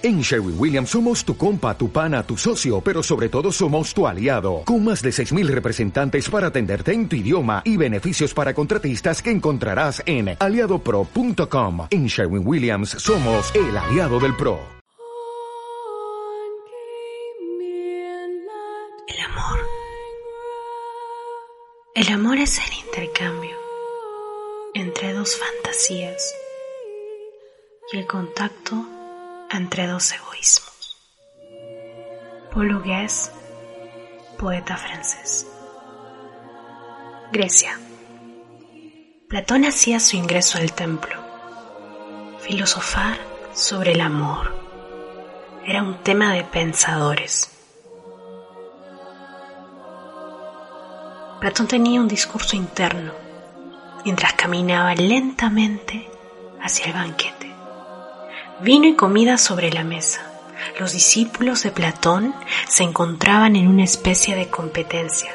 En Sherwin Williams somos tu compa, tu pana, tu socio, pero sobre todo somos tu aliado, con más de 6.000 representantes para atenderte en tu idioma y beneficios para contratistas que encontrarás en aliadopro.com. En Sherwin Williams somos el aliado del PRO. El amor. El amor es el intercambio entre dos fantasías y el contacto entre dos egoísmos. Paul poeta francés. Grecia. Platón hacía su ingreso al templo. Filosofar sobre el amor era un tema de pensadores. Platón tenía un discurso interno mientras caminaba lentamente hacia el banquete. Vino y comida sobre la mesa. Los discípulos de Platón se encontraban en una especie de competencia,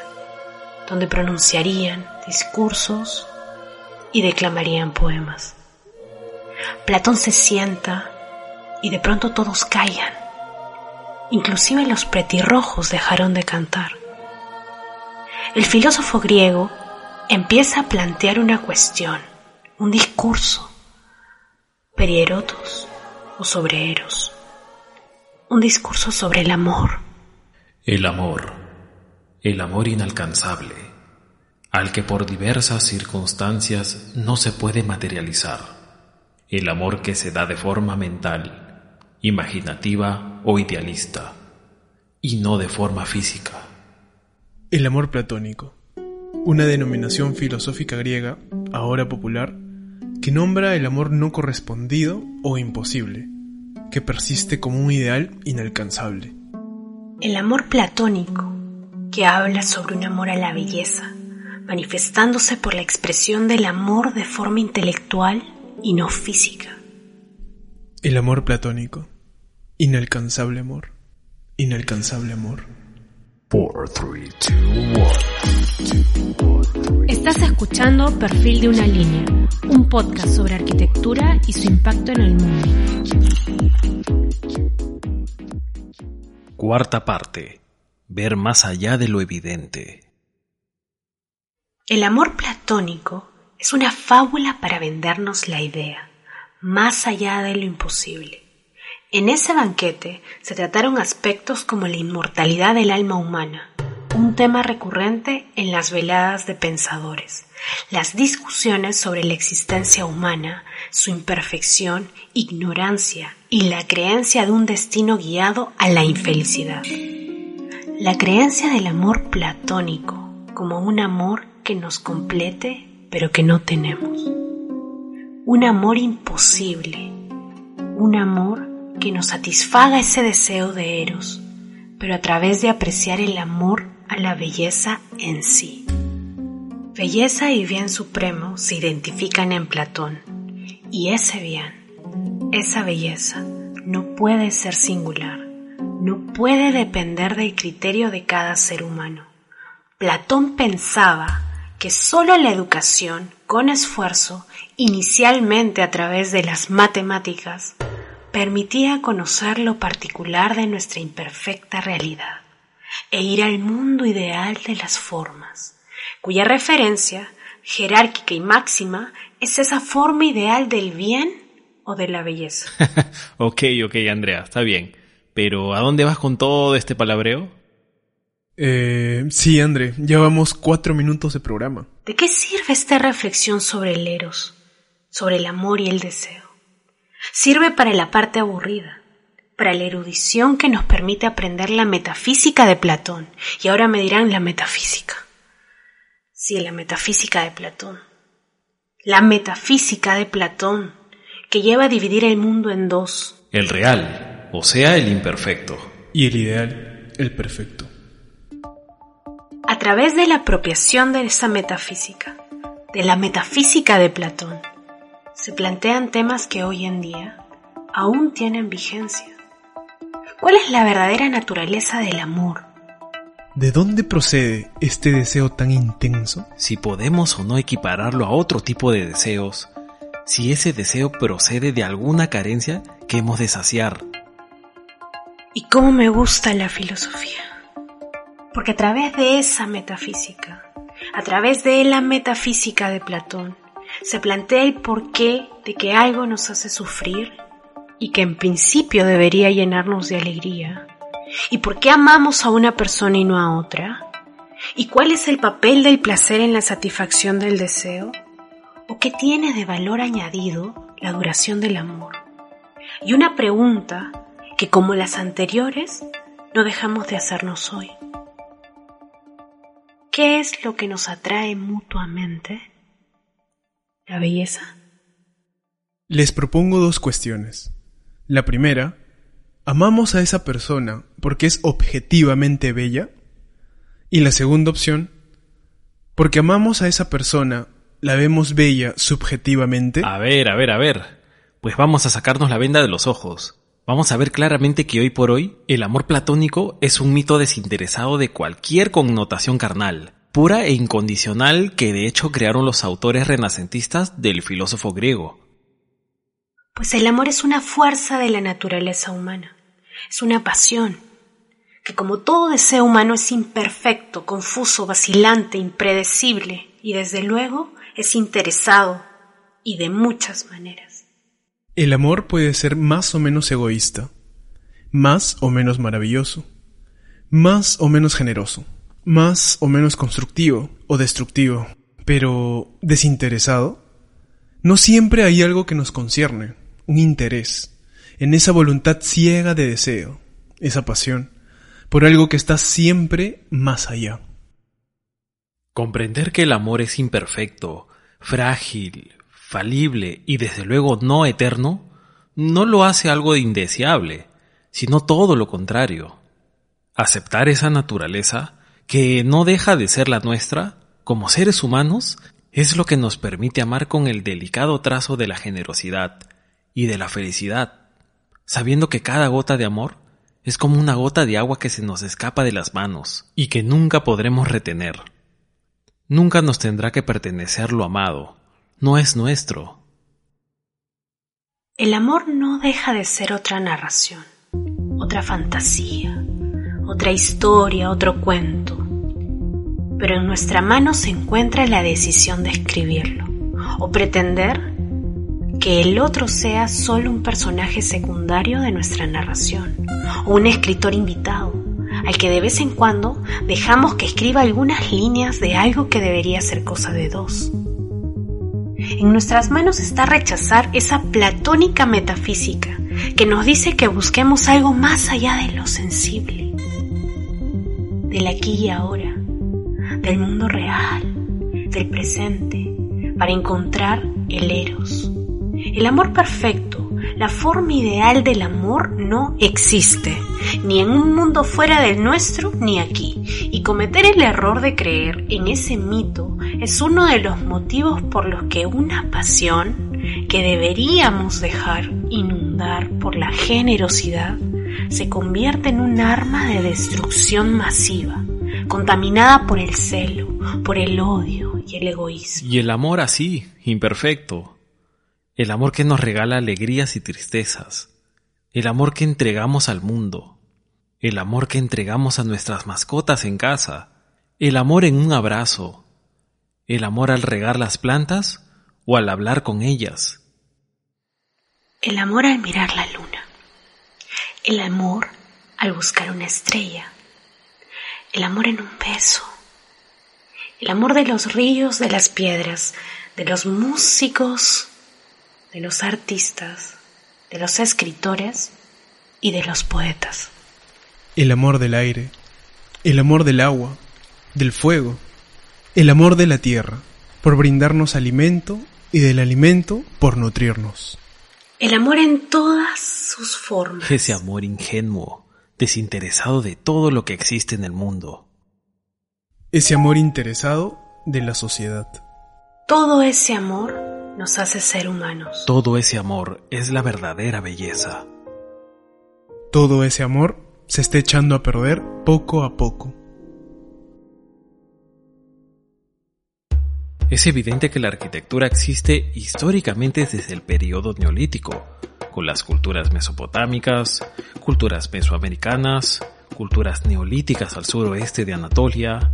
donde pronunciarían discursos y declamarían poemas. Platón se sienta y de pronto todos callan. Inclusive los pretirrojos dejaron de cantar. El filósofo griego empieza a plantear una cuestión, un discurso. Perierotos o sobre Eros. Un discurso sobre el amor. El amor, el amor inalcanzable, al que por diversas circunstancias no se puede materializar. El amor que se da de forma mental, imaginativa o idealista, y no de forma física. El amor platónico, una denominación filosófica griega, ahora popular, que nombra el amor no correspondido o imposible, que persiste como un ideal inalcanzable. El amor platónico, que habla sobre un amor a la belleza, manifestándose por la expresión del amor de forma intelectual y no física. El amor platónico, inalcanzable amor, inalcanzable amor. Estás escuchando Perfil de una línea, un podcast sobre arquitectura y su impacto en el mundo. Cuarta parte. Ver más allá de lo evidente. El amor platónico es una fábula para vendernos la idea, más allá de lo imposible. En ese banquete se trataron aspectos como la inmortalidad del alma humana, un tema recurrente en las veladas de pensadores, las discusiones sobre la existencia humana, su imperfección, ignorancia y la creencia de un destino guiado a la infelicidad. La creencia del amor platónico como un amor que nos complete pero que no tenemos. Un amor imposible, un amor que nos satisfaga ese deseo de Eros, pero a través de apreciar el amor a la belleza en sí. Belleza y bien supremo se identifican en Platón, y ese bien, esa belleza, no puede ser singular, no puede depender del criterio de cada ser humano. Platón pensaba que sólo la educación, con esfuerzo, inicialmente a través de las matemáticas, permitía conocer lo particular de nuestra imperfecta realidad e ir al mundo ideal de las formas, cuya referencia jerárquica y máxima es esa forma ideal del bien o de la belleza. ok, ok, Andrea, está bien. Pero ¿a dónde vas con todo este palabreo? Eh, sí, André, ya vamos cuatro minutos de programa. ¿De qué sirve esta reflexión sobre el eros, sobre el amor y el deseo? Sirve para la parte aburrida, para la erudición que nos permite aprender la metafísica de Platón. Y ahora me dirán la metafísica. Sí, la metafísica de Platón. La metafísica de Platón, que lleva a dividir el mundo en dos. El real, o sea, el imperfecto. Y el ideal, el perfecto. A través de la apropiación de esa metafísica, de la metafísica de Platón, se plantean temas que hoy en día aún tienen vigencia. ¿Cuál es la verdadera naturaleza del amor? ¿De dónde procede este deseo tan intenso? Si podemos o no equipararlo a otro tipo de deseos, si ese deseo procede de alguna carencia que hemos de saciar, Y cómo me gusta la filosofía. Porque a través de esa metafísica, a través de la metafísica de Platón, se plantea el porqué de que algo nos hace sufrir y que en principio debería llenarnos de alegría. ¿Y por qué amamos a una persona y no a otra? ¿Y cuál es el papel del placer en la satisfacción del deseo? ¿O qué tiene de valor añadido la duración del amor? Y una pregunta que como las anteriores no dejamos de hacernos hoy. ¿Qué es lo que nos atrae mutuamente? ¿La belleza? Les propongo dos cuestiones. La primera, ¿amamos a esa persona porque es objetivamente bella? Y la segunda opción, porque amamos a esa persona, la vemos bella subjetivamente. A ver, a ver, a ver. Pues vamos a sacarnos la venda de los ojos. Vamos a ver claramente que hoy por hoy el amor platónico es un mito desinteresado de cualquier connotación carnal, pura e incondicional que de hecho crearon los autores renacentistas del filósofo griego. Pues el amor es una fuerza de la naturaleza humana, es una pasión, que como todo deseo humano es imperfecto, confuso, vacilante, impredecible y desde luego es interesado y de muchas maneras. El amor puede ser más o menos egoísta, más o menos maravilloso, más o menos generoso, más o menos constructivo o destructivo, pero desinteresado. No siempre hay algo que nos concierne, un interés, en esa voluntad ciega de deseo, esa pasión por algo que está siempre más allá. Comprender que el amor es imperfecto, frágil, falible y desde luego no eterno, no lo hace algo indeseable, sino todo lo contrario. Aceptar esa naturaleza, que no deja de ser la nuestra, como seres humanos, es lo que nos permite amar con el delicado trazo de la generosidad y de la felicidad, sabiendo que cada gota de amor es como una gota de agua que se nos escapa de las manos y que nunca podremos retener. Nunca nos tendrá que pertenecer lo amado, no es nuestro. El amor no deja de ser otra narración, otra fantasía, otra historia, otro cuento. Pero en nuestra mano se encuentra la decisión de escribirlo o pretender que el otro sea solo un personaje secundario de nuestra narración, o un escritor invitado, al que de vez en cuando dejamos que escriba algunas líneas de algo que debería ser cosa de dos. En nuestras manos está rechazar esa platónica metafísica que nos dice que busquemos algo más allá de lo sensible, del aquí y ahora, del mundo real, del presente, para encontrar el eros el amor perfecto, la forma ideal del amor no existe, ni en un mundo fuera del nuestro ni aquí. Y cometer el error de creer en ese mito es uno de los motivos por los que una pasión que deberíamos dejar inundar por la generosidad se convierte en un arma de destrucción masiva, contaminada por el celo, por el odio y el egoísmo. Y el amor así, imperfecto, el amor que nos regala alegrías y tristezas, el amor que entregamos al mundo, el amor que entregamos a nuestras mascotas en casa, el amor en un abrazo, el amor al regar las plantas o al hablar con ellas. El amor al mirar la luna, el amor al buscar una estrella, el amor en un beso, el amor de los ríos, de las piedras, de los músicos, de los artistas, de los escritores y de los poetas. El amor del aire, el amor del agua, del fuego, el amor de la tierra, por brindarnos alimento y del alimento por nutrirnos. El amor en todas sus formas. Ese amor ingenuo, desinteresado de todo lo que existe en el mundo. Ese amor interesado de la sociedad. Todo ese amor nos hace ser humanos. Todo ese amor es la verdadera belleza. Todo ese amor se está echando a perder poco a poco. Es evidente que la arquitectura existe históricamente desde el periodo neolítico, con las culturas mesopotámicas, culturas mesoamericanas, culturas neolíticas al suroeste de Anatolia.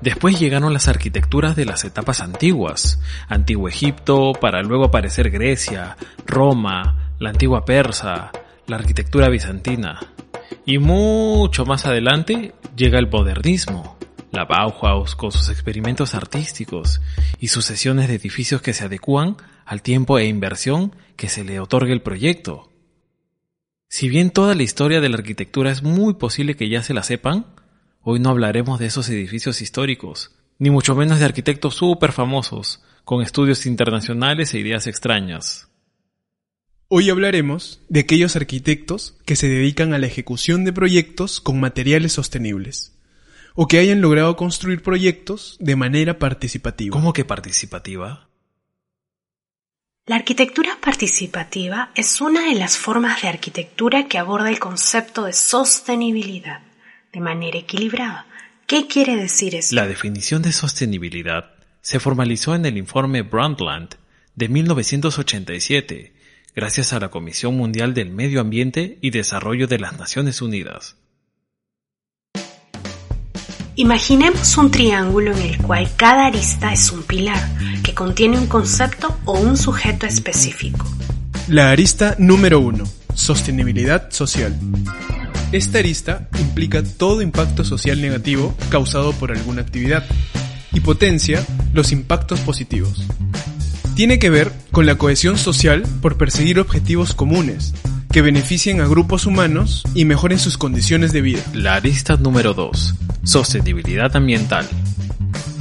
Después llegaron las arquitecturas de las etapas antiguas, Antiguo Egipto, para luego aparecer Grecia, Roma, la antigua Persa, la arquitectura bizantina. Y mucho más adelante llega el modernismo, la Bauhaus con sus experimentos artísticos y sucesiones de edificios que se adecúan al tiempo e inversión que se le otorga el proyecto. Si bien toda la historia de la arquitectura es muy posible que ya se la sepan, hoy no hablaremos de esos edificios históricos, ni mucho menos de arquitectos súper famosos, con estudios internacionales e ideas extrañas. Hoy hablaremos de aquellos arquitectos que se dedican a la ejecución de proyectos con materiales sostenibles o que hayan logrado construir proyectos de manera participativa. ¿Cómo que participativa? La arquitectura participativa es una de las formas de arquitectura que aborda el concepto de sostenibilidad de manera equilibrada. ¿Qué quiere decir eso? La definición de sostenibilidad se formalizó en el informe Brundtland de 1987, gracias a la Comisión Mundial del Medio Ambiente y Desarrollo de las Naciones Unidas. Imaginemos un triángulo en el cual cada arista es un pilar que contiene un concepto o un sujeto específico. La arista número 1. Sostenibilidad social. Esta arista implica todo impacto social negativo causado por alguna actividad y potencia los impactos positivos. Tiene que ver con la cohesión social por perseguir objetivos comunes, que beneficien a grupos humanos y mejoren sus condiciones de vida. La arista número 2. Sostenibilidad ambiental.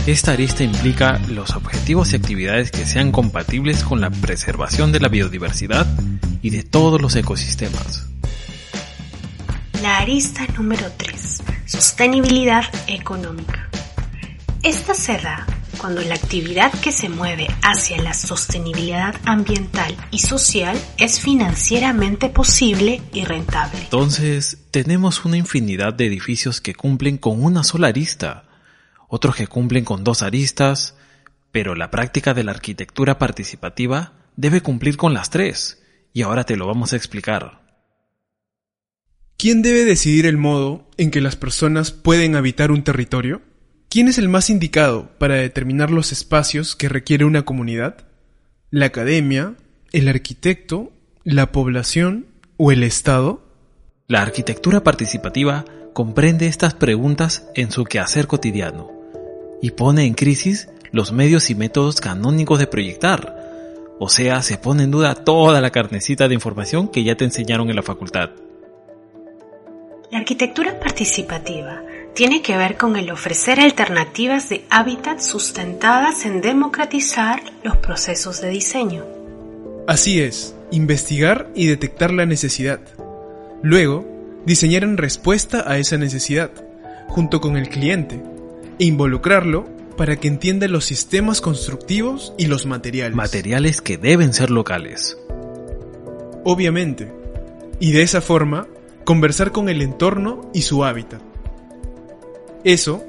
Esta arista implica los objetivos y actividades que sean compatibles con la preservación de la biodiversidad y de todos los ecosistemas. La arista número 3. Sostenibilidad económica. Esta se da cuando la actividad que se mueve hacia la sostenibilidad ambiental y social es financieramente posible y rentable. Entonces, tenemos una infinidad de edificios que cumplen con una sola arista, otros que cumplen con dos aristas, pero la práctica de la arquitectura participativa debe cumplir con las tres, y ahora te lo vamos a explicar. ¿Quién debe decidir el modo en que las personas pueden habitar un territorio? ¿Quién es el más indicado para determinar los espacios que requiere una comunidad? ¿La academia, el arquitecto, la población o el Estado? La arquitectura participativa comprende estas preguntas en su quehacer cotidiano y pone en crisis los medios y métodos canónicos de proyectar, o sea, se pone en duda toda la carnecita de información que ya te enseñaron en la facultad. La arquitectura participativa tiene que ver con el ofrecer alternativas de hábitat sustentadas en democratizar los procesos de diseño. Así es, investigar y detectar la necesidad. Luego, diseñar en respuesta a esa necesidad, junto con el cliente, e involucrarlo para que entienda los sistemas constructivos y los materiales. Materiales que deben ser locales. Obviamente. Y de esa forma, conversar con el entorno y su hábitat. Eso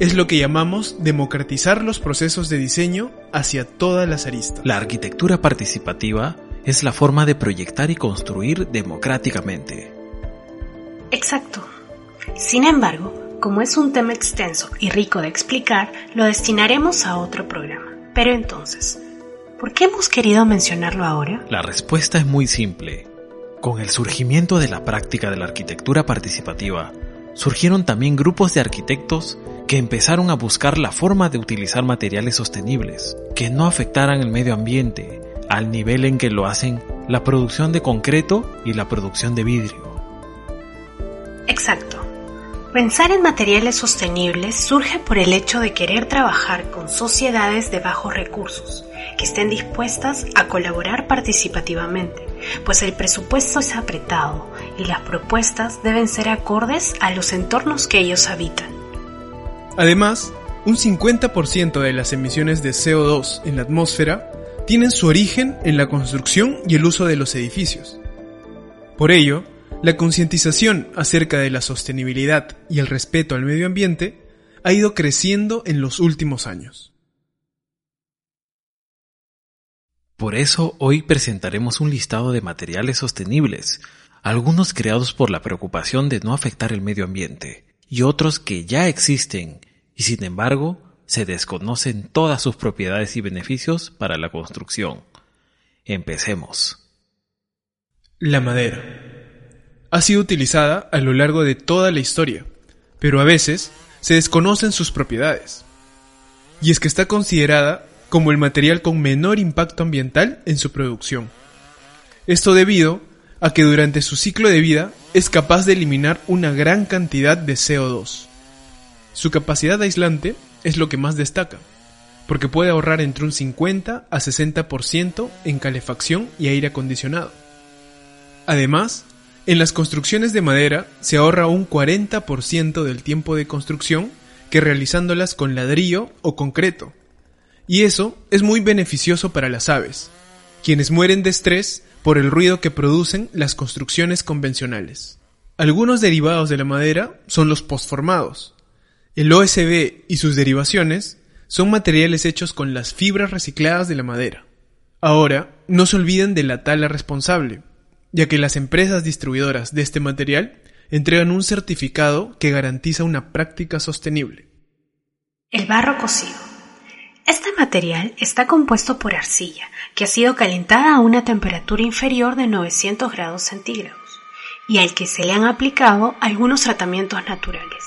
es lo que llamamos democratizar los procesos de diseño hacia todas las aristas. La arquitectura participativa es la forma de proyectar y construir democráticamente. Exacto. Sin embargo, como es un tema extenso y rico de explicar, lo destinaremos a otro programa. Pero entonces, ¿por qué hemos querido mencionarlo ahora? La respuesta es muy simple. Con el surgimiento de la práctica de la arquitectura participativa, surgieron también grupos de arquitectos que empezaron a buscar la forma de utilizar materiales sostenibles, que no afectaran el medio ambiente, al nivel en que lo hacen la producción de concreto y la producción de vidrio. Exacto. Pensar en materiales sostenibles surge por el hecho de querer trabajar con sociedades de bajos recursos, que estén dispuestas a colaborar participativamente, pues el presupuesto es apretado y las propuestas deben ser acordes a los entornos que ellos habitan. Además, un 50% de las emisiones de CO2 en la atmósfera tienen su origen en la construcción y el uso de los edificios. Por ello, la concientización acerca de la sostenibilidad y el respeto al medio ambiente ha ido creciendo en los últimos años. Por eso hoy presentaremos un listado de materiales sostenibles, algunos creados por la preocupación de no afectar el medio ambiente, y otros que ya existen y sin embargo se desconocen todas sus propiedades y beneficios para la construcción. Empecemos. La madera. Ha sido utilizada a lo largo de toda la historia, pero a veces se desconocen sus propiedades. Y es que está considerada como el material con menor impacto ambiental en su producción. Esto debido a que durante su ciclo de vida es capaz de eliminar una gran cantidad de CO2. Su capacidad aislante es lo que más destaca, porque puede ahorrar entre un 50 a 60% en calefacción y aire acondicionado. Además, en las construcciones de madera se ahorra un 40% del tiempo de construcción que realizándolas con ladrillo o concreto. Y eso es muy beneficioso para las aves, quienes mueren de estrés por el ruido que producen las construcciones convencionales. Algunos derivados de la madera son los postformados. El OSB y sus derivaciones son materiales hechos con las fibras recicladas de la madera. Ahora, no se olviden de la tala responsable, ya que las empresas distribuidoras de este material entregan un certificado que garantiza una práctica sostenible. El barro cocido. Este material está compuesto por arcilla, que ha sido calentada a una temperatura inferior de 900 grados centígrados, y al que se le han aplicado algunos tratamientos naturales.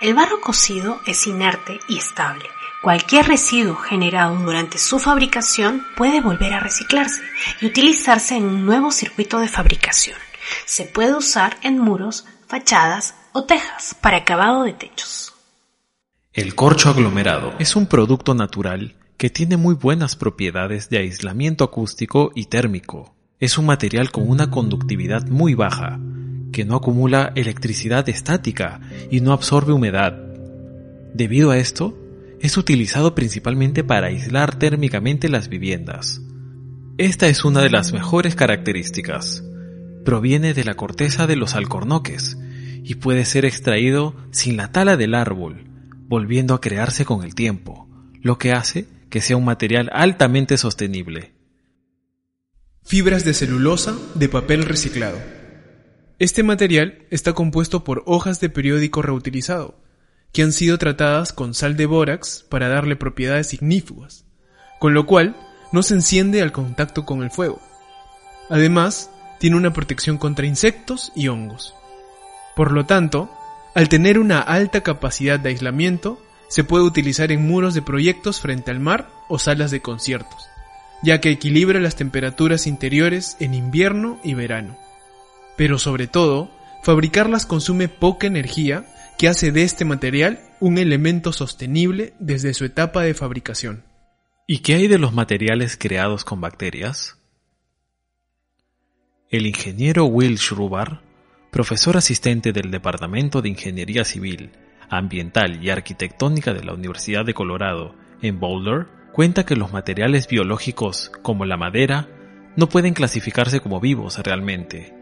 El barro cocido es inerte y estable, Cualquier residuo generado durante su fabricación puede volver a reciclarse y utilizarse en un nuevo circuito de fabricación. Se puede usar en muros, fachadas o tejas para acabado de techos. El corcho aglomerado es un producto natural que tiene muy buenas propiedades de aislamiento acústico y térmico. Es un material con una conductividad muy baja, que no acumula electricidad estática y no absorbe humedad. Debido a esto, es utilizado principalmente para aislar térmicamente las viviendas. Esta es una de las mejores características. Proviene de la corteza de los alcornoques y puede ser extraído sin la tala del árbol, volviendo a crearse con el tiempo, lo que hace que sea un material altamente sostenible. Fibras de celulosa de papel reciclado. Este material está compuesto por hojas de periódico reutilizado, que han sido tratadas con sal de bórax para darle propiedades ignífugas, con lo cual no se enciende al contacto con el fuego. Además, tiene una protección contra insectos y hongos. Por lo tanto, al tener una alta capacidad de aislamiento, se puede utilizar en muros de proyectos frente al mar o salas de conciertos, ya que equilibra las temperaturas interiores en invierno y verano. Pero sobre todo, fabricarlas consume poca energía que hace de este material un elemento sostenible desde su etapa de fabricación. ¿Y qué hay de los materiales creados con bacterias? El ingeniero Will Schrubar, profesor asistente del Departamento de Ingeniería Civil, Ambiental y Arquitectónica de la Universidad de Colorado en Boulder, cuenta que los materiales biológicos, como la madera, no pueden clasificarse como vivos realmente,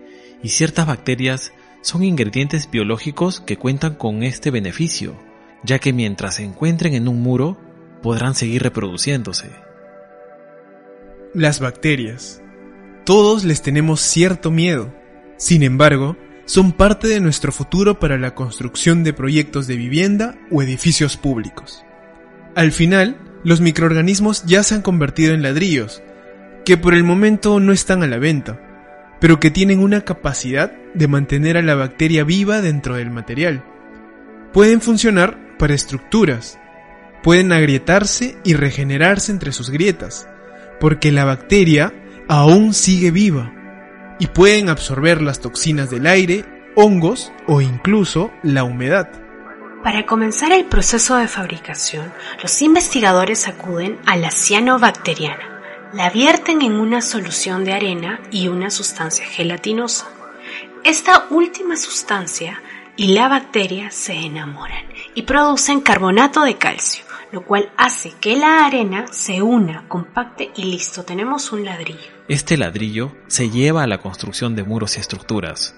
y ciertas bacterias son ingredientes biológicos que cuentan con este beneficio, ya que mientras se encuentren en un muro, podrán seguir reproduciéndose. Las bacterias. Todos les tenemos cierto miedo. Sin embargo, son parte de nuestro futuro para la construcción de proyectos de vivienda o edificios públicos. Al final, los microorganismos ya se han convertido en ladrillos, que por el momento no están a la venta, pero que tienen una capacidad de mantener a la bacteria viva dentro del material. Pueden funcionar para estructuras, pueden agrietarse y regenerarse entre sus grietas, porque la bacteria aún sigue viva, y pueden absorber las toxinas del aire, hongos o incluso la humedad. Para comenzar el proceso de fabricación, los investigadores acuden a la cianobacteriana, la vierten en una solución de arena y una sustancia gelatinosa. Esta última sustancia y la bacteria se enamoran y producen carbonato de calcio, lo cual hace que la arena se una, compacte y listo, tenemos un ladrillo. Este ladrillo se lleva a la construcción de muros y estructuras.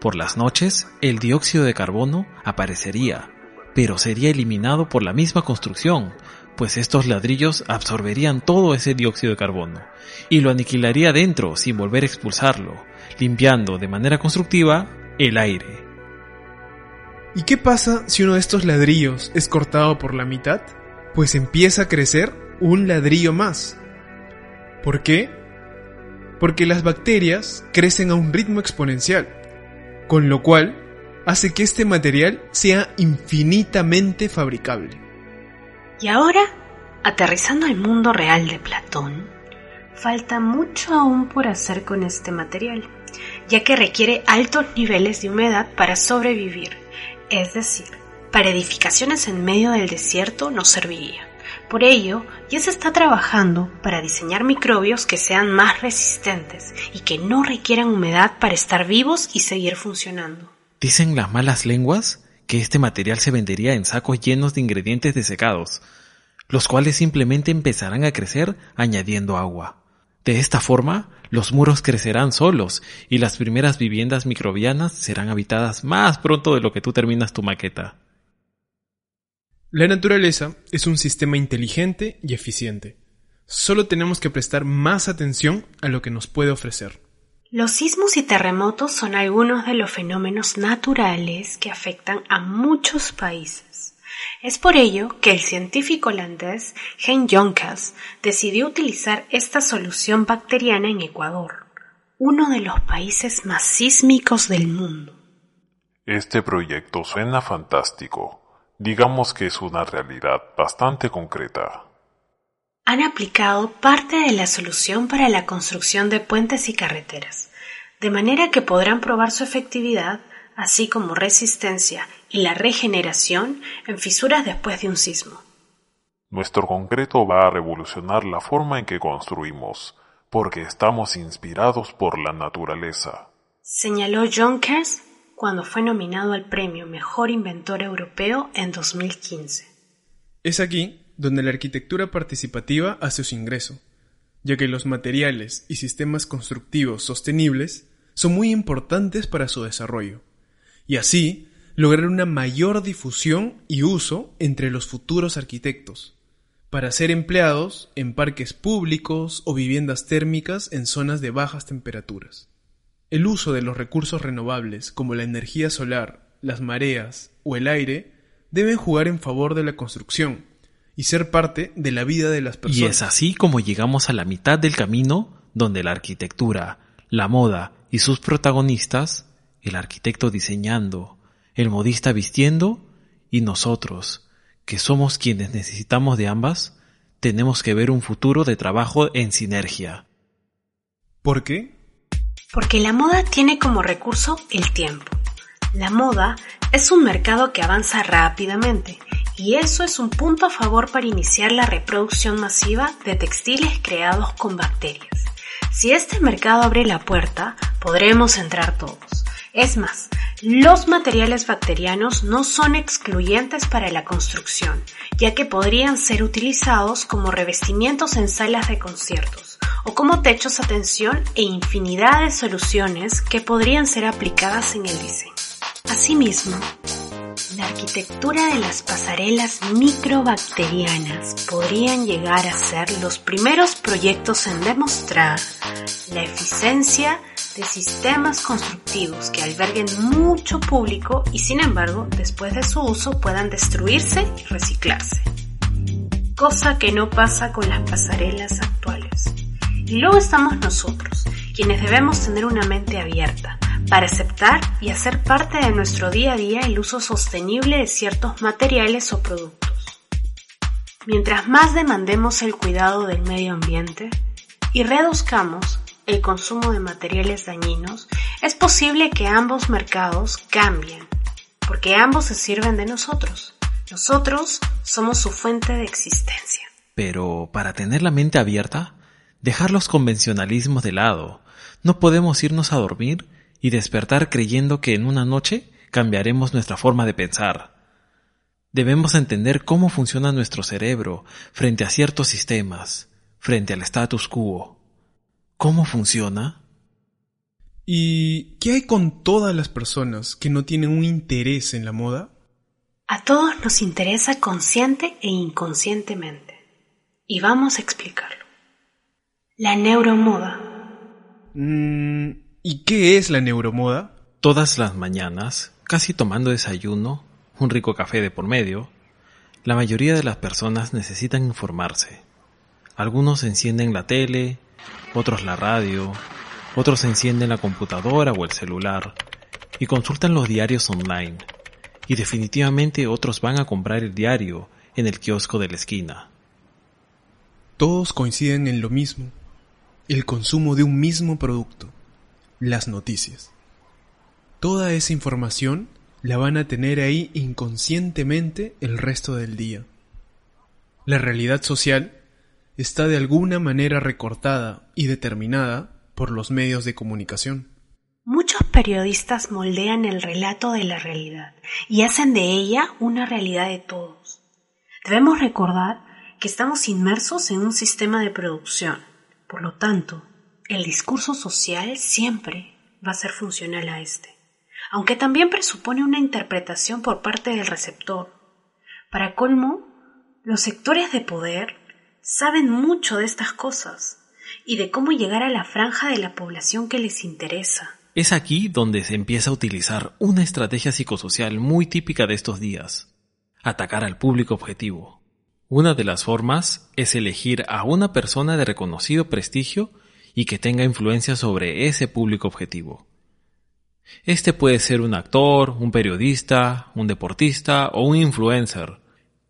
Por las noches, el dióxido de carbono aparecería, pero sería eliminado por la misma construcción, pues estos ladrillos absorberían todo ese dióxido de carbono y lo aniquilaría dentro sin volver a expulsarlo, limpiando de manera constructiva el aire. ¿Y qué pasa si uno de estos ladrillos es cortado por la mitad? Pues empieza a crecer un ladrillo más. ¿Por qué? Porque las bacterias crecen a un ritmo exponencial, con lo cual hace que este material sea infinitamente fabricable. Y ahora, aterrizando al mundo real de Platón, falta mucho aún por hacer con este material, ya que requiere altos niveles de humedad para sobrevivir, es decir, para edificaciones en medio del desierto no serviría. Por ello, ya se está trabajando para diseñar microbios que sean más resistentes y que no requieran humedad para estar vivos y seguir funcionando. Dicen las malas lenguas que este material se vendería en sacos llenos de ingredientes desecados, los cuales simplemente empezarán a crecer añadiendo agua. De esta forma, los muros crecerán solos y las primeras viviendas microbianas serán habitadas más pronto de lo que tú terminas tu maqueta. La naturaleza es un sistema inteligente y eficiente. Solo tenemos que prestar más atención a lo que nos puede ofrecer. Los sismos y terremotos son algunos de los fenómenos naturales que afectan a muchos países. Es por ello que el científico holandés Hein Jonkas decidió utilizar esta solución bacteriana en Ecuador, uno de los países más sísmicos del mundo. Este proyecto suena fantástico. Digamos que es una realidad bastante concreta han aplicado parte de la solución para la construcción de puentes y carreteras, de manera que podrán probar su efectividad, así como resistencia y la regeneración en fisuras después de un sismo. Nuestro concreto va a revolucionar la forma en que construimos, porque estamos inspirados por la naturaleza. Señaló John Kers cuando fue nominado al premio Mejor Inventor Europeo en 2015. Es aquí donde la arquitectura participativa hace su ingreso, ya que los materiales y sistemas constructivos sostenibles son muy importantes para su desarrollo, y así lograr una mayor difusión y uso entre los futuros arquitectos, para ser empleados en parques públicos o viviendas térmicas en zonas de bajas temperaturas. El uso de los recursos renovables como la energía solar, las mareas o el aire deben jugar en favor de la construcción, y ser parte de la vida de las personas. Y es así como llegamos a la mitad del camino donde la arquitectura, la moda y sus protagonistas, el arquitecto diseñando, el modista vistiendo y nosotros, que somos quienes necesitamos de ambas, tenemos que ver un futuro de trabajo en sinergia. ¿Por qué? Porque la moda tiene como recurso el tiempo. La moda es un mercado que avanza rápidamente y eso es un punto a favor para iniciar la reproducción masiva de textiles creados con bacterias. Si este mercado abre la puerta, podremos entrar todos. Es más, los materiales bacterianos no son excluyentes para la construcción, ya que podrían ser utilizados como revestimientos en salas de conciertos o como techos a tensión e infinidad de soluciones que podrían ser aplicadas en el diseño. Asimismo, la arquitectura de las pasarelas microbacterianas podrían llegar a ser los primeros proyectos en demostrar la eficiencia de sistemas constructivos que alberguen mucho público y sin embargo después de su uso puedan destruirse y reciclarse. Cosa que no pasa con las pasarelas actuales. Y luego estamos nosotros, quienes debemos tener una mente abierta para aceptar y hacer parte de nuestro día a día el uso sostenible de ciertos materiales o productos. Mientras más demandemos el cuidado del medio ambiente y reduzcamos el consumo de materiales dañinos, es posible que ambos mercados cambien, porque ambos se sirven de nosotros. Nosotros somos su fuente de existencia. Pero para tener la mente abierta, dejar los convencionalismos de lado, no podemos irnos a dormir y despertar creyendo que en una noche cambiaremos nuestra forma de pensar. Debemos entender cómo funciona nuestro cerebro frente a ciertos sistemas, frente al status quo. ¿Cómo funciona? ¿Y qué hay con todas las personas que no tienen un interés en la moda? A todos nos interesa consciente e inconscientemente. y vamos a explicarlo. La neuromoda. Mm, ¿Y qué es la neuromoda? Todas las mañanas, casi tomando desayuno, un rico café de por medio, la mayoría de las personas necesitan informarse. Algunos encienden la tele, otros la radio, otros encienden la computadora o el celular y consultan los diarios online. Y definitivamente otros van a comprar el diario en el kiosco de la esquina. Todos coinciden en lo mismo, el consumo de un mismo producto, las noticias. Toda esa información la van a tener ahí inconscientemente el resto del día. La realidad social está de alguna manera recortada y determinada por los medios de comunicación. Muchos periodistas moldean el relato de la realidad y hacen de ella una realidad de todos. Debemos recordar que estamos inmersos en un sistema de producción. Por lo tanto, el discurso social siempre va a ser funcional a este, aunque también presupone una interpretación por parte del receptor. Para colmo, los sectores de poder saben mucho de estas cosas y de cómo llegar a la franja de la población que les interesa. Es aquí donde se empieza a utilizar una estrategia psicosocial muy típica de estos días, atacar al público objetivo. Una de las formas es elegir a una persona de reconocido prestigio y que tenga influencia sobre ese público objetivo. Este puede ser un actor, un periodista, un deportista o un influencer,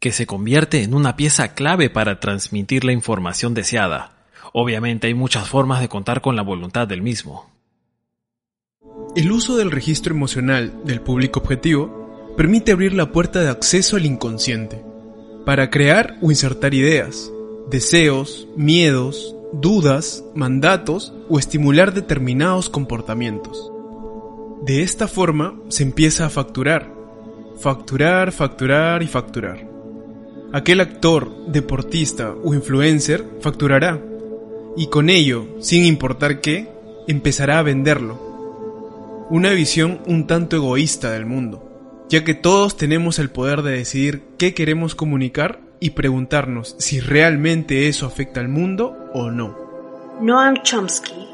que se convierte en una pieza clave para transmitir la información deseada, Obviamente hay muchas formas de contar con la voluntad del mismo. El uso del registro emocional del público objetivo permite abrir la puerta de acceso al inconsciente para crear o insertar ideas, deseos, miedos, dudas, mandatos o estimular determinados comportamientos. De esta forma se empieza a facturar, facturar, facturar y facturar. Aquel actor, deportista o influencer facturará y con ello, sin importar qué, empezará a venderlo. Una visión un tanto egoísta del mundo, ya que todos tenemos el poder de decidir qué queremos comunicar y preguntarnos si realmente eso afecta al mundo o no. Noam Chomsky,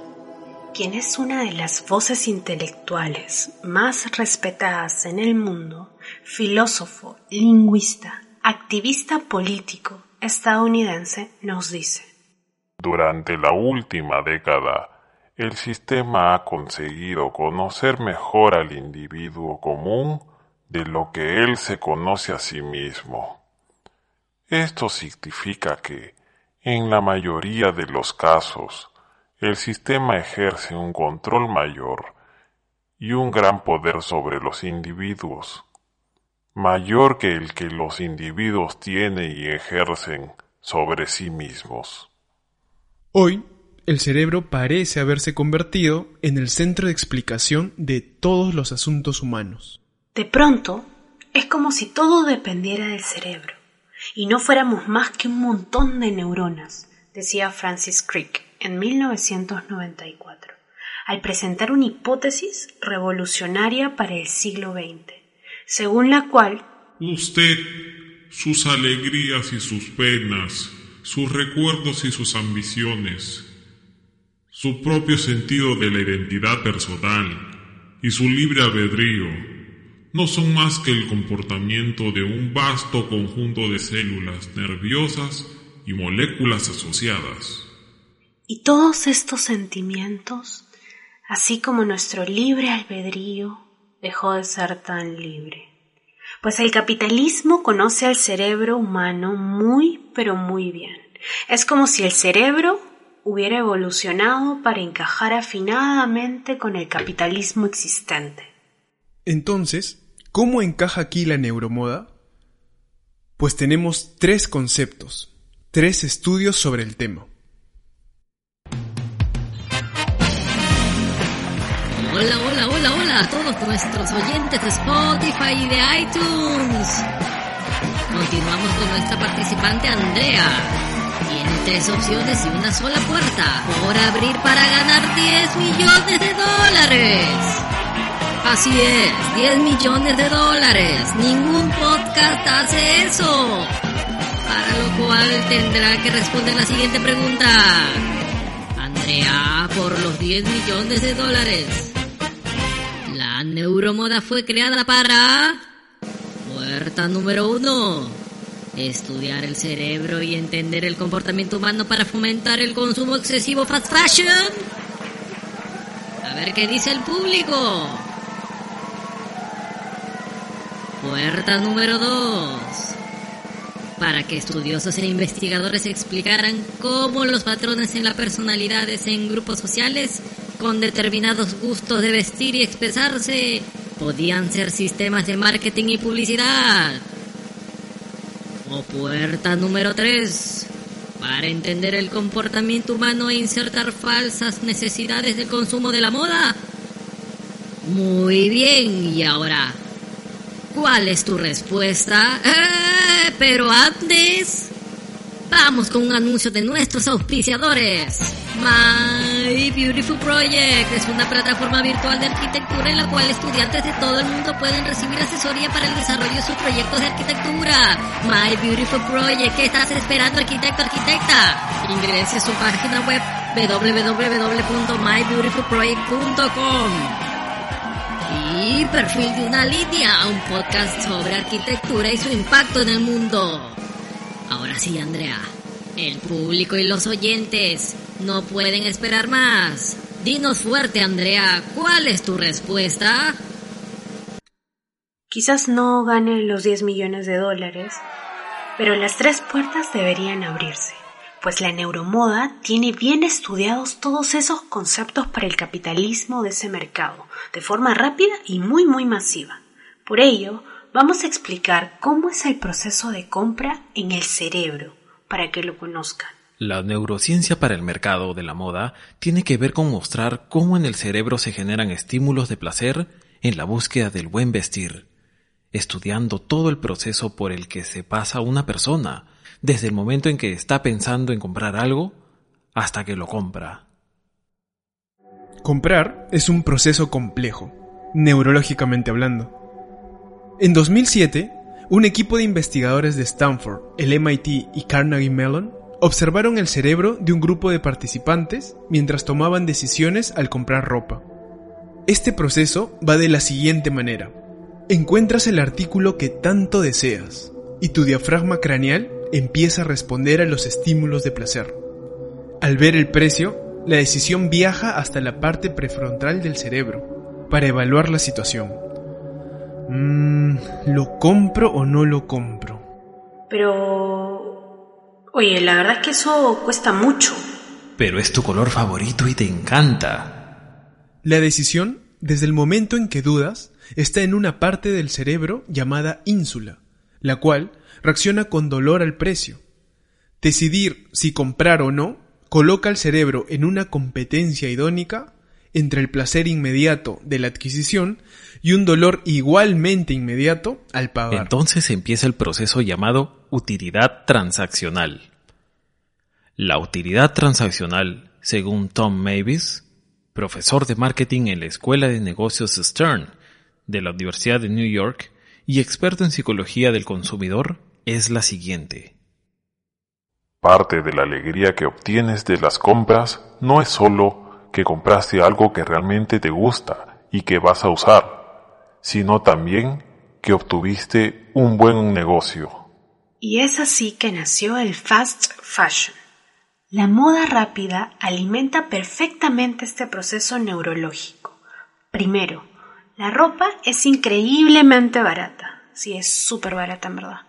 quien es una de las voces intelectuales más respetadas en el mundo, filósofo, lingüista, activista político estadounidense, nos dice durante la última década, el sistema ha conseguido conocer mejor al individuo común de lo que él se conoce a sí mismo. Esto significa que, en la mayoría de los casos, el sistema ejerce un control mayor y un gran poder sobre los individuos, mayor que el que los individuos tienen y ejercen sobre sí mismos. Hoy, el cerebro parece haberse convertido en el centro de explicación de todos los asuntos humanos. De pronto, es como si todo dependiera del cerebro y no fuéramos más que un montón de neuronas, decía Francis Crick en 1994, al presentar una hipótesis revolucionaria para el siglo XX, según la cual Usted, sus alegrías y sus penas, sus recuerdos y sus ambiciones, su propio sentido de la identidad personal y su libre albedrío no son más que el comportamiento de un vasto conjunto de células nerviosas y moléculas asociadas. Y todos estos sentimientos, así como nuestro libre albedrío, dejó de ser tan libre pues el capitalismo conoce al cerebro humano muy, pero muy bien. Es como si el cerebro hubiera evolucionado para encajar afinadamente con el capitalismo existente. Entonces, ¿cómo encaja aquí la neuromoda? Pues tenemos tres conceptos, tres estudios sobre el tema. Hola, hola, hola, hola a todos nuestros oyentes de Spotify y de iTunes. Continuamos con nuestra participante Andrea. Tiene tres opciones y una sola puerta por abrir para ganar 10 millones de dólares. Así es, 10 millones de dólares. Ningún podcast hace eso. para lo cual tendrá que responder la siguiente pregunta. Andrea, por los 10 millones de dólares. La neuromoda fue creada para... Puerta número uno. Estudiar el cerebro y entender el comportamiento humano para fomentar el consumo excesivo fast fashion. A ver qué dice el público. Puerta número 2. Para que estudiosos e investigadores explicaran cómo los patrones en la personalidad en grupos sociales con determinados gustos de vestir y expresarse podían ser sistemas de marketing y publicidad. O puerta número 3. Para entender el comportamiento humano e insertar falsas necesidades de consumo de la moda. Muy bien, y ahora, ¿cuál es tu respuesta? Eh, pero antes, vamos con un anuncio de nuestros auspiciadores. My Beautiful Project es una plataforma virtual de arquitectura en la cual estudiantes de todo el mundo pueden recibir asesoría para el desarrollo de sus proyectos de arquitectura. My Beautiful Project, ¿qué estás esperando, arquitecto, arquitecta? Ingrese a su página web www.mybeautifulproject.com y perfil de una línea, un podcast sobre arquitectura y su impacto en el mundo. Ahora sí, Andrea, el público y los oyentes no pueden esperar más. Dinos fuerte, Andrea, ¿cuál es tu respuesta? Quizás no gane los 10 millones de dólares, pero las tres puertas deberían abrirse, pues la neuromoda tiene bien estudiados todos esos conceptos para el capitalismo de ese mercado, de forma rápida y muy muy masiva. Por ello, vamos a explicar cómo es el proceso de compra en el cerebro, para que lo conozcan. La neurociencia para el mercado de la moda tiene que ver con mostrar cómo en el cerebro se generan estímulos de placer en la búsqueda del buen vestir, estudiando todo el proceso por el que se pasa una persona, desde el momento en que está pensando en comprar algo hasta que lo compra. Comprar es un proceso complejo, neurológicamente hablando. En 2007, un equipo de investigadores de Stanford, el MIT y Carnegie Mellon observaron el cerebro de un grupo de participantes mientras tomaban decisiones al comprar ropa. Este proceso va de la siguiente manera. Encuentras el artículo que tanto deseas y tu diafragma craneal empieza a responder a los estímulos de placer. Al ver el precio, la decisión viaja hasta la parte prefrontal del cerebro para evaluar la situación. Mmm, ¿lo compro o no lo compro? Pero Oye, la verdad es que eso cuesta mucho. Pero es tu color favorito y te encanta. La decisión, desde el momento en que dudas, está en una parte del cerebro llamada ínsula, la cual reacciona con dolor al precio. Decidir si comprar o no coloca al cerebro en una competencia idónica entre el placer inmediato de la adquisición y un dolor igualmente inmediato al pagar. Entonces empieza el proceso llamado utilidad transaccional. La utilidad transaccional, según Tom Mavis, profesor de marketing en la Escuela de Negocios Stern de la Universidad de New York y experto en psicología del consumidor, es la siguiente. Parte de la alegría que obtienes de las compras no es solo que compraste algo que realmente te gusta y que vas a usar, sino también que obtuviste un buen negocio. Y es así que nació el fast fashion. La moda rápida alimenta perfectamente este proceso neurológico. Primero, la ropa es increíblemente barata. Sí, es súper barata en verdad.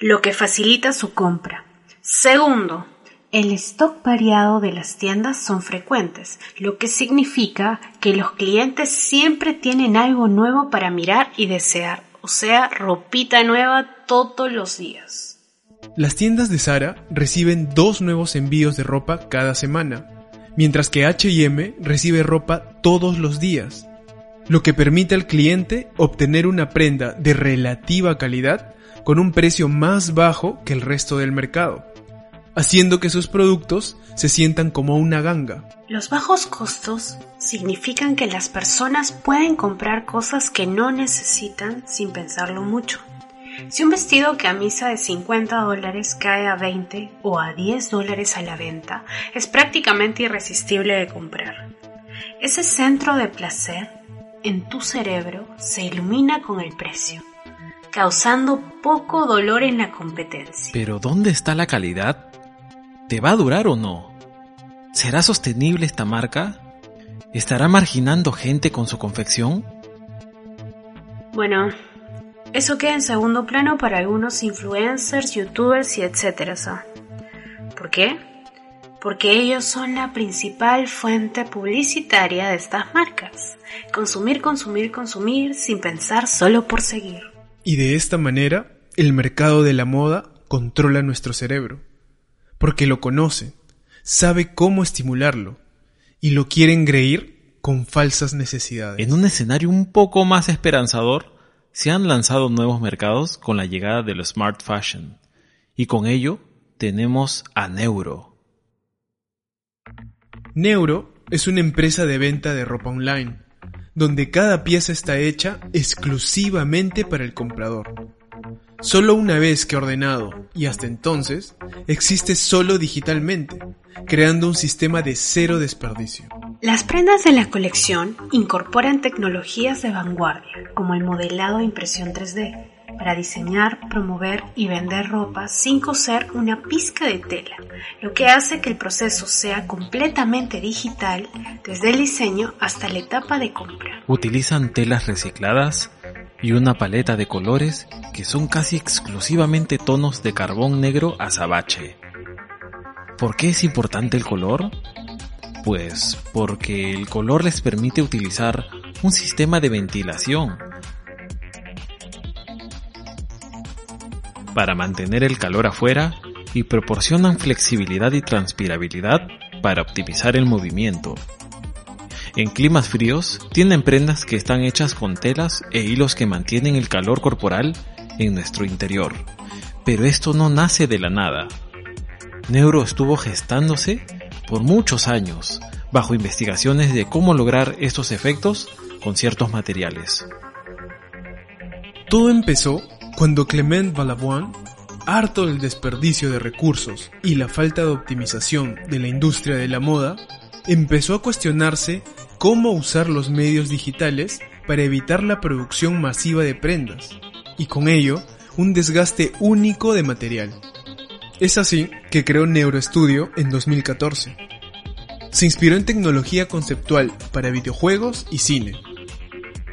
Lo que facilita su compra. Segundo, el stock variado de las tiendas son frecuentes, lo que significa que los clientes siempre tienen algo nuevo para mirar y desear, o sea, ropita nueva todos los días. Las tiendas de Zara reciben dos nuevos envíos de ropa cada semana, mientras que HM recibe ropa todos los días, lo que permite al cliente obtener una prenda de relativa calidad con un precio más bajo que el resto del mercado haciendo que sus productos se sientan como una ganga. Los bajos costos significan que las personas pueden comprar cosas que no necesitan sin pensarlo mucho. Si un vestido camisa de 50 dólares cae a 20 o a 10 dólares a la venta, es prácticamente irresistible de comprar. Ese centro de placer en tu cerebro se ilumina con el precio, causando poco dolor en la competencia. Pero ¿dónde está la calidad? ¿Te va a durar o no? ¿Será sostenible esta marca? ¿Estará marginando gente con su confección? Bueno, eso queda en segundo plano para algunos influencers, youtubers y etcétera. ¿Por qué? Porque ellos son la principal fuente publicitaria de estas marcas. Consumir, consumir, consumir sin pensar solo por seguir. Y de esta manera, el mercado de la moda controla nuestro cerebro. Porque lo conoce, sabe cómo estimularlo y lo quiere engreír con falsas necesidades. En un escenario un poco más esperanzador, se han lanzado nuevos mercados con la llegada del smart fashion y con ello tenemos a Neuro. Neuro es una empresa de venta de ropa online, donde cada pieza está hecha exclusivamente para el comprador. Solo una vez que ordenado, y hasta entonces, existe solo digitalmente, creando un sistema de cero desperdicio. Las prendas de la colección incorporan tecnologías de vanguardia, como el modelado e impresión 3D, para diseñar, promover y vender ropa sin coser una pizca de tela, lo que hace que el proceso sea completamente digital desde el diseño hasta la etapa de compra. Utilizan telas recicladas y una paleta de colores que son casi exclusivamente tonos de carbón negro azabache. ¿Por qué es importante el color? Pues porque el color les permite utilizar un sistema de ventilación para mantener el calor afuera y proporcionan flexibilidad y transpirabilidad para optimizar el movimiento. En climas fríos, tienen prendas que están hechas con telas e hilos que mantienen el calor corporal en nuestro interior. Pero esto no nace de la nada. Neuro estuvo gestándose por muchos años, bajo investigaciones de cómo lograr estos efectos con ciertos materiales. Todo empezó cuando Clement Balavoine, harto del desperdicio de recursos y la falta de optimización de la industria de la moda, empezó a cuestionarse cómo usar los medios digitales para evitar la producción masiva de prendas y con ello un desgaste único de material. Es así que creó Neuroestudio en 2014. Se inspiró en tecnología conceptual para videojuegos y cine.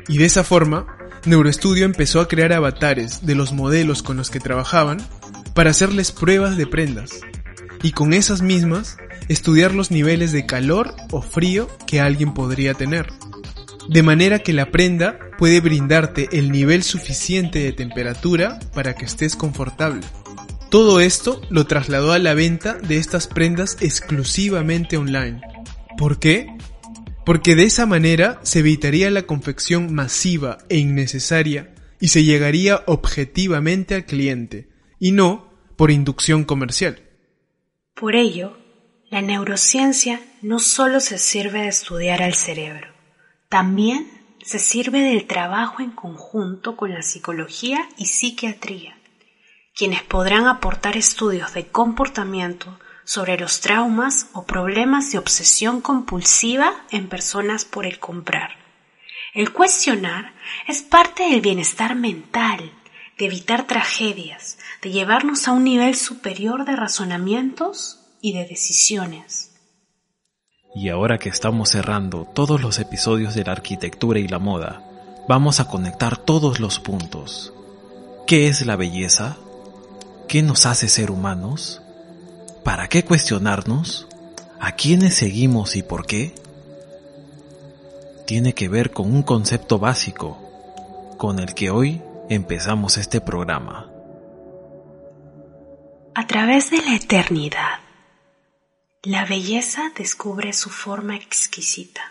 Y de esa forma Neuroestudio empezó a crear avatares de los modelos con los que trabajaban para hacerles pruebas de prendas y con esas mismas estudiar los niveles de calor o frío que alguien podría tener. De manera que la prenda puede brindarte el nivel suficiente de temperatura para que estés confortable. Todo esto lo trasladó a la venta de estas prendas exclusivamente online. ¿Por qué? Porque de esa manera se evitaría la confección masiva e innecesaria y se llegaría objetivamente al cliente, y no por inducción comercial. Por ello, la neurociencia no solo se sirve de estudiar al cerebro, también se sirve del trabajo en conjunto con la psicología y psiquiatría, quienes podrán aportar estudios de comportamiento, sobre los traumas o problemas de obsesión compulsiva en personas por el comprar. El cuestionar es parte del bienestar mental, de evitar tragedias, de llevarnos a un nivel superior de razonamientos y de decisiones. Y ahora que estamos cerrando todos los episodios de la arquitectura y la moda, vamos a conectar todos los puntos. ¿Qué es la belleza? ¿Qué nos hace ser humanos? ¿Para qué cuestionarnos? ¿A quiénes seguimos y por qué? Tiene que ver con un concepto básico con el que hoy empezamos este programa. A través de la eternidad, la belleza descubre su forma exquisita.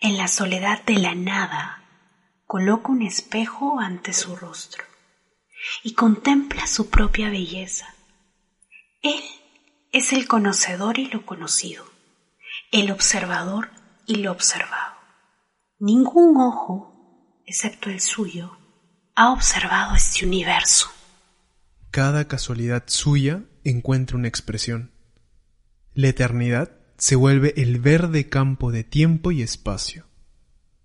En la soledad de la nada, coloca un espejo ante su rostro y contempla su propia belleza él es el conocedor y lo conocido, el observador y lo observado. Ningún ojo, excepto el suyo, ha observado este universo. Cada casualidad suya encuentra una expresión. La eternidad se vuelve el verde campo de tiempo y espacio.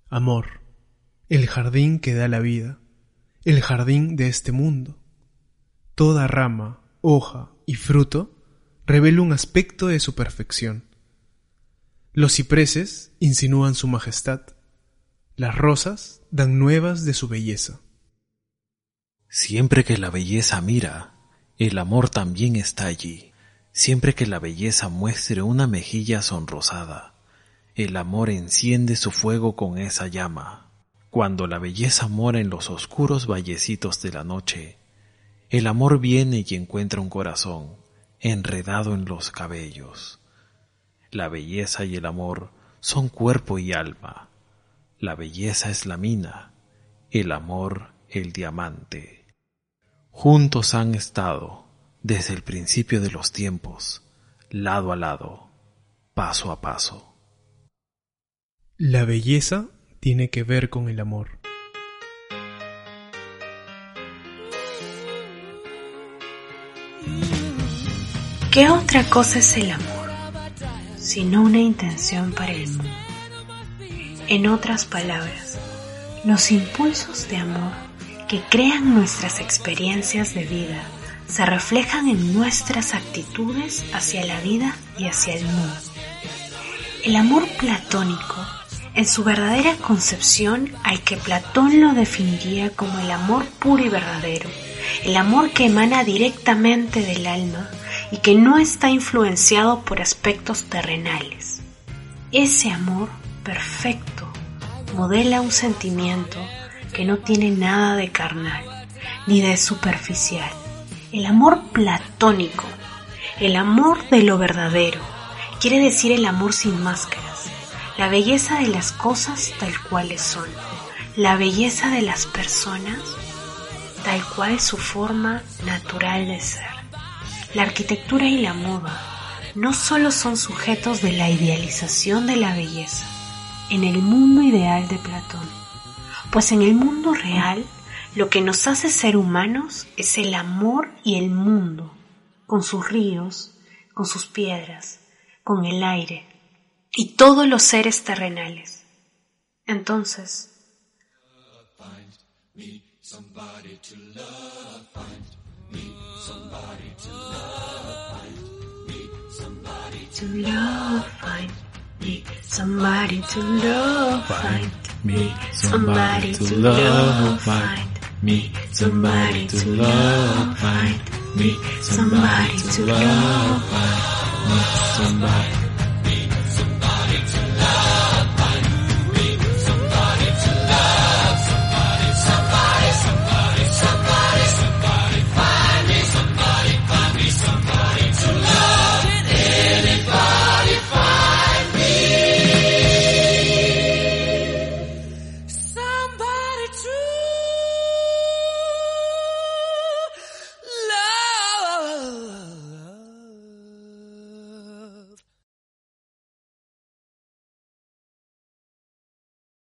Amor, el jardín que da la vida, el jardín de este mundo. Toda rama, hoja y fruto revela un aspecto de su perfección. Los cipreses insinúan su majestad, las rosas dan nuevas de su belleza. Siempre que la belleza mira, el amor también está allí. Siempre que la belleza muestre una mejilla sonrosada, el amor enciende su fuego con esa llama. Cuando la belleza mora en los oscuros vallecitos de la noche, el amor viene y encuentra un corazón enredado en los cabellos. La belleza y el amor son cuerpo y alma. La belleza es la mina, el amor el diamante. Juntos han estado desde el principio de los tiempos, lado a lado, paso a paso. La belleza tiene que ver con el amor. ¿Qué otra cosa es el amor sino una intención para el mundo? En otras palabras, los impulsos de amor que crean nuestras experiencias de vida se reflejan en nuestras actitudes hacia la vida y hacia el mundo. El amor platónico, en su verdadera concepción al que Platón lo definiría como el amor puro y verdadero, el amor que emana directamente del alma y que no está influenciado por aspectos terrenales. Ese amor perfecto modela un sentimiento que no tiene nada de carnal ni de superficial. El amor platónico, el amor de lo verdadero, quiere decir el amor sin máscaras, la belleza de las cosas tal cuales son, la belleza de las personas tal cual su forma natural de ser. La arquitectura y la moda no solo son sujetos de la idealización de la belleza en el mundo ideal de Platón, pues en el mundo real lo que nos hace ser humanos es el amor y el mundo, con sus ríos, con sus piedras, con el aire y todos los seres terrenales. Entonces, to love, find me somebody to love, find me somebody to love, find me somebody to love, find me somebody to love, find me somebody.